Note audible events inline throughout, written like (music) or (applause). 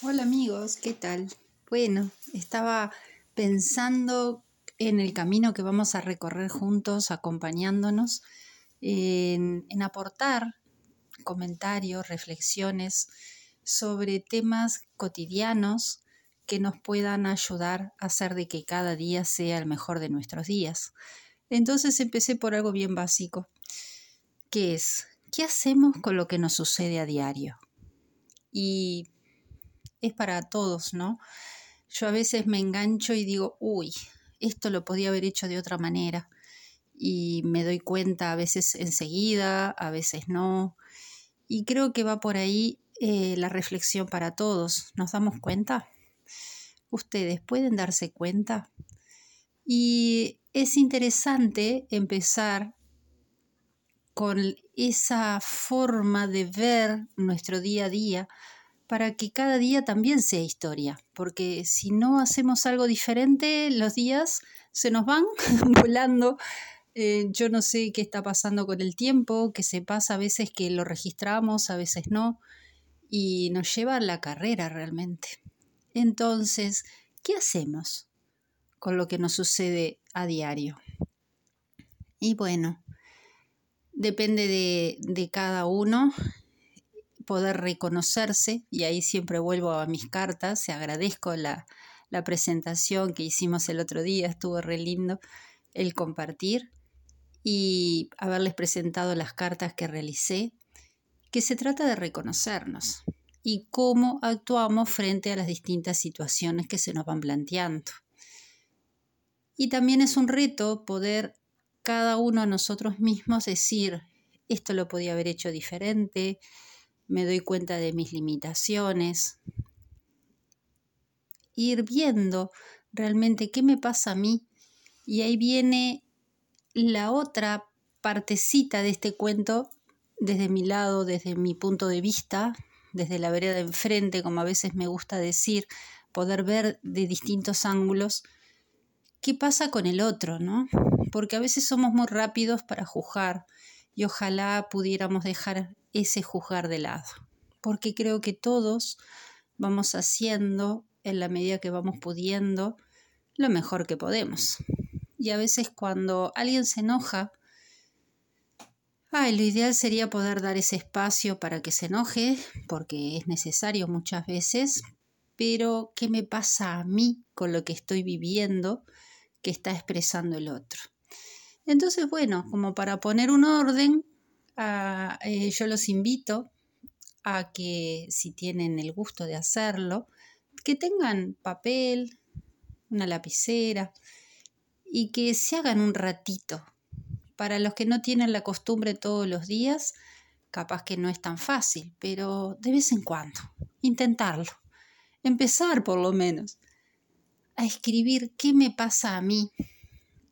Hola amigos, ¿qué tal? Bueno, estaba pensando en el camino que vamos a recorrer juntos, acompañándonos, en, aportar comentarios, reflexiones sobre temas cotidianos que nos puedan ayudar a hacer de que cada día sea el mejor de nuestros días. Entonces empecé por algo bien básico, que es, ¿qué hacemos con lo que nos sucede a diario? Y es para todos, ¿no? Yo a veces me engancho y digo, uy, esto lo podía haber hecho de otra manera. Y me doy cuenta a veces enseguida, a veces no. Y creo que va por ahí eh, la reflexión para todos. ¿Nos damos cuenta? Ustedes pueden darse cuenta. Y es interesante empezar con esa forma de ver nuestro día a día para que cada día también sea historia, porque si no hacemos algo diferente, los días se nos van (laughs) volando. Eh, yo no sé qué está pasando con el tiempo, que se pasa a veces que lo registramos, a veces no, y nos lleva a la carrera realmente. Entonces, ¿qué hacemos con lo que nos sucede a diario? Y bueno, depende de, de cada uno poder reconocerse, y ahí siempre vuelvo a mis cartas, agradezco la, la presentación que hicimos el otro día, estuvo re lindo el compartir y haberles presentado las cartas que realicé, que se trata de reconocernos y cómo actuamos frente a las distintas situaciones que se nos van planteando. Y también es un reto poder cada uno a nosotros mismos decir, esto lo podía haber hecho diferente, me doy cuenta de mis limitaciones, ir viendo realmente qué me pasa a mí y ahí viene la otra partecita de este cuento desde mi lado, desde mi punto de vista, desde la vereda de enfrente, como a veces me gusta decir, poder ver de distintos ángulos qué pasa con el otro, ¿no? Porque a veces somos muy rápidos para juzgar y ojalá pudiéramos dejar ese juzgar de lado, porque creo que todos vamos haciendo en la medida que vamos pudiendo lo mejor que podemos. Y a veces cuando alguien se enoja, ay, lo ideal sería poder dar ese espacio para que se enoje, porque es necesario muchas veces, pero ¿qué me pasa a mí con lo que estoy viviendo que está expresando el otro? Entonces, bueno, como para poner un orden, eh, yo los invito a que si tienen el gusto de hacerlo, que tengan papel, una lapicera y que se hagan un ratito. Para los que no tienen la costumbre todos los días, capaz que no es tan fácil, pero de vez en cuando, intentarlo. Empezar por lo menos a escribir qué me pasa a mí.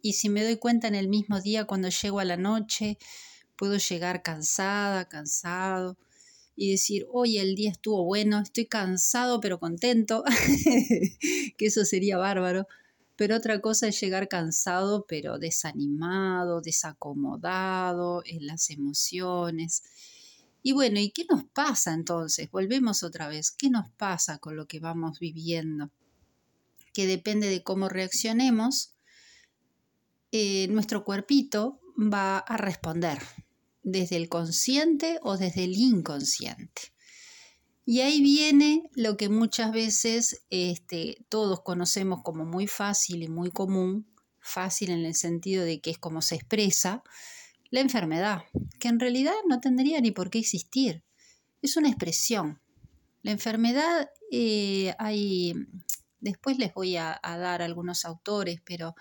Y si me doy cuenta en el mismo día cuando llego a la noche, puedo llegar cansada, cansado y decir, hoy el día estuvo bueno, estoy cansado pero contento, (laughs) que eso sería bárbaro. Pero otra cosa es llegar cansado pero desanimado, desacomodado en las emociones. Y bueno, ¿y qué nos pasa entonces? Volvemos otra vez. ¿Qué nos pasa con lo que vamos viviendo? Que depende de cómo reaccionemos, eh, nuestro cuerpito va a responder desde el consciente o desde el inconsciente. Y ahí viene lo que muchas veces este, todos conocemos como muy fácil y muy común, fácil en el sentido de que es como se expresa, la enfermedad, que en realidad no tendría ni por qué existir. Es una expresión. La enfermedad eh, hay, después les voy a dar algunos autores, pero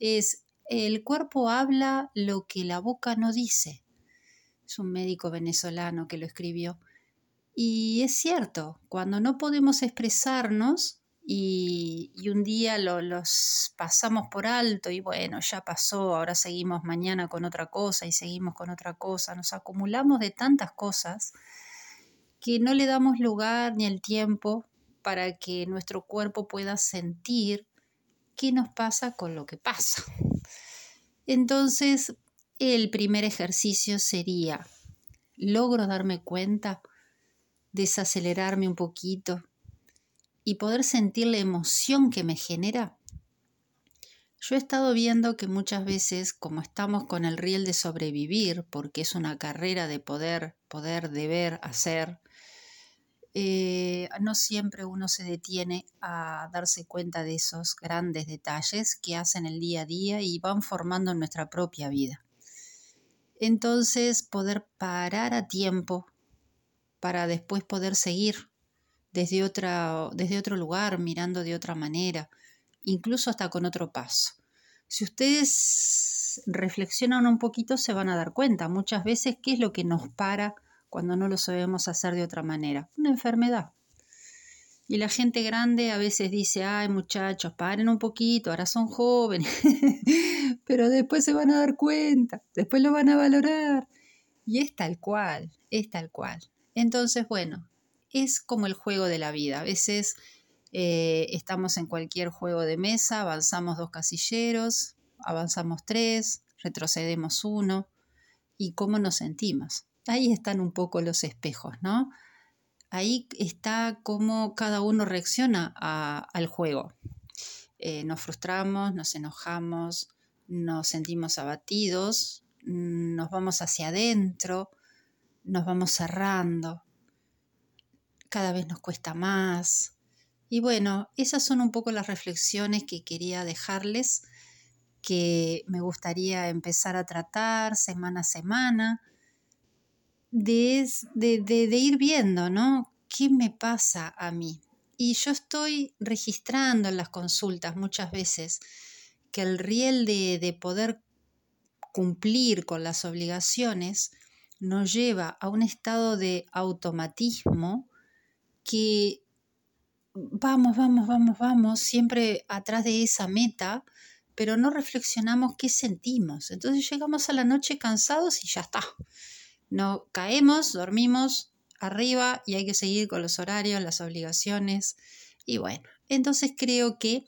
es el cuerpo habla lo que la boca no dice. Es un médico venezolano que lo escribió. Y es cierto, cuando no podemos expresarnos y, un día lo, los pasamos por alto y bueno, ya pasó, ahora seguimos mañana con otra cosa y seguimos con otra cosa, nos acumulamos de tantas cosas que no le damos lugar ni el tiempo para que nuestro cuerpo pueda sentir qué nos pasa con lo que pasa. Entonces, el primer ejercicio sería, logro darme cuenta, desacelerarme un poquito y poder sentir la emoción que me genera, yo he estado viendo que muchas veces, como estamos con el riel de sobrevivir, porque es una carrera de poder, poder, deber, hacer, eh, no siempre uno se detiene a darse cuenta de esos grandes detalles que hacen el día a día y van formando nuestra propia vida. Entonces, poder parar a tiempo para después poder seguir desde, otra, desde otro lugar, mirando de otra manera, incluso hasta con otro paso. Si ustedes reflexionan un poquito, se van a dar cuenta muchas veces qué es lo que nos para cuando no lo sabemos hacer de otra manera. Una enfermedad. Y la gente grande a veces dice, ay muchachos, paren un poquito, ahora son jóvenes, (laughs) pero después se van a dar cuenta, después lo van a valorar. Y es tal cual, es tal cual. Entonces, bueno, es como el juego de la vida. A veces eh, estamos en cualquier juego de mesa, avanzamos dos casilleros, avanzamos tres, retrocedemos uno y cómo nos sentimos. Ahí están un poco los espejos, ¿no? Ahí está cómo cada uno reacciona al juego. Eh, nos frustramos, nos enojamos, nos sentimos abatidos, nos vamos hacia adentro, nos vamos cerrando, cada vez nos cuesta más, y bueno, esas son un poco las reflexiones que quería dejarles, que me gustaría empezar a tratar semana a semana, de, de, ir viendo, ¿no? ¿Qué me pasa a mí? Y yo estoy registrando en las consultas muchas veces que el riel de, de poder cumplir con las obligaciones nos lleva a un estado de automatismo que vamos, vamos, vamos, vamos, siempre atrás de esa meta, pero no reflexionamos qué sentimos. Entonces llegamos a la noche cansados y ya está. No caemos, dormimos arriba y hay que seguir con los horarios, las obligaciones. Y bueno, entonces creo que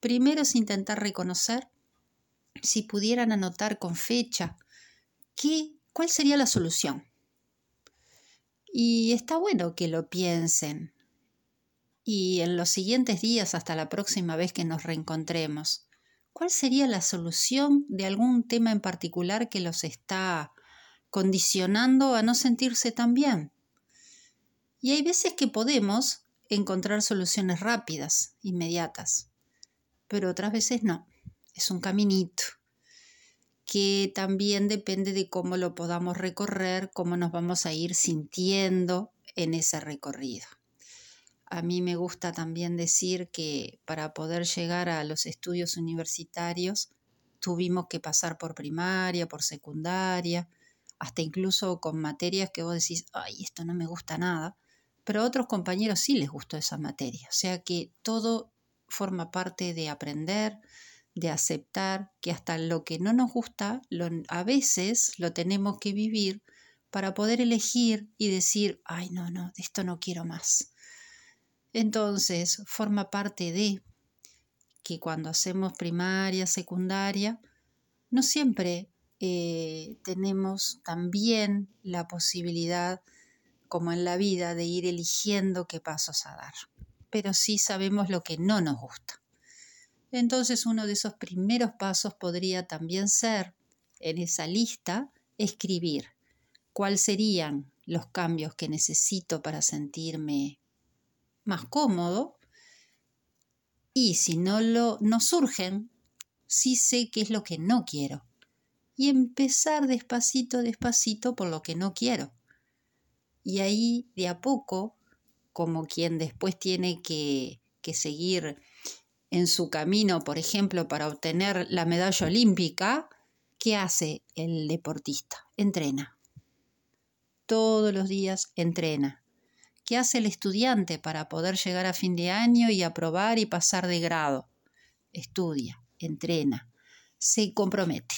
primero es intentar reconocer, si pudieran anotar con fecha, qué, cuál sería la solución. Y está bueno que lo piensen, y en los siguientes días hasta la próxima vez que nos reencontremos, ¿cuál sería la solución de algún tema en particular que los está condicionando a no sentirse tan bien? Y hay veces que podemos encontrar soluciones rápidas, inmediatas, pero otras veces no. Es un caminito que también depende de cómo lo podamos recorrer, cómo nos vamos a ir sintiendo en ese recorrido a mí me gusta también decir que para poder llegar a los estudios universitarios tuvimos que pasar por primaria, por secundaria, hasta incluso con materias que vos decís, ay, esto no me gusta nada, pero a otros compañeros sí les gustó esa materia. O sea que todo forma parte de aprender, de aceptar que hasta lo que no nos gusta, a veces lo tenemos que vivir para poder elegir y decir, ay, no, no, de esto no quiero más. Entonces, forma parte de que cuando hacemos primaria, secundaria, no siempre eh, tenemos también la posibilidad, como en la vida, de ir eligiendo qué pasos a dar, pero sí sabemos lo que no nos gusta. Entonces uno de esos primeros pasos podría también ser, en esa lista, escribir cuáles serían los cambios que necesito para sentirme más cómodo. Y si no lo no surgen, sí sé qué es lo que no quiero y empezar despacito, despacito por lo que no quiero. Y ahí de a poco, como quien después tiene que, que seguir en su camino, por ejemplo, para obtener la medalla olímpica, ¿qué hace el deportista? Entrena. Todos los días entrena. ¿Qué hace el estudiante para poder llegar a fin de año y aprobar y pasar de grado? Estudia, entrena, se compromete.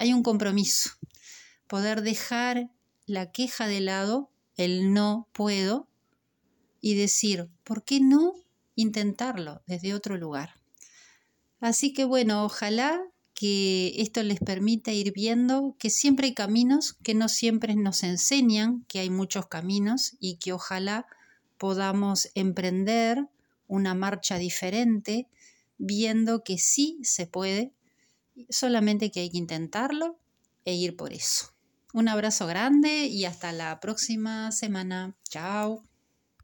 Hay un compromiso. Poder dejar la queja de lado, el no puedo, y decir, ¿por qué no intentarlo desde otro lugar? Así que bueno, ojalá que esto les permita ir viendo que siempre hay caminos, que no siempre nos enseñan que hay muchos caminos y que ojalá podamos emprender una marcha diferente, viendo que sí se puede, solamente que hay que intentarlo e ir por eso. Un abrazo grande y hasta la próxima semana. Chao.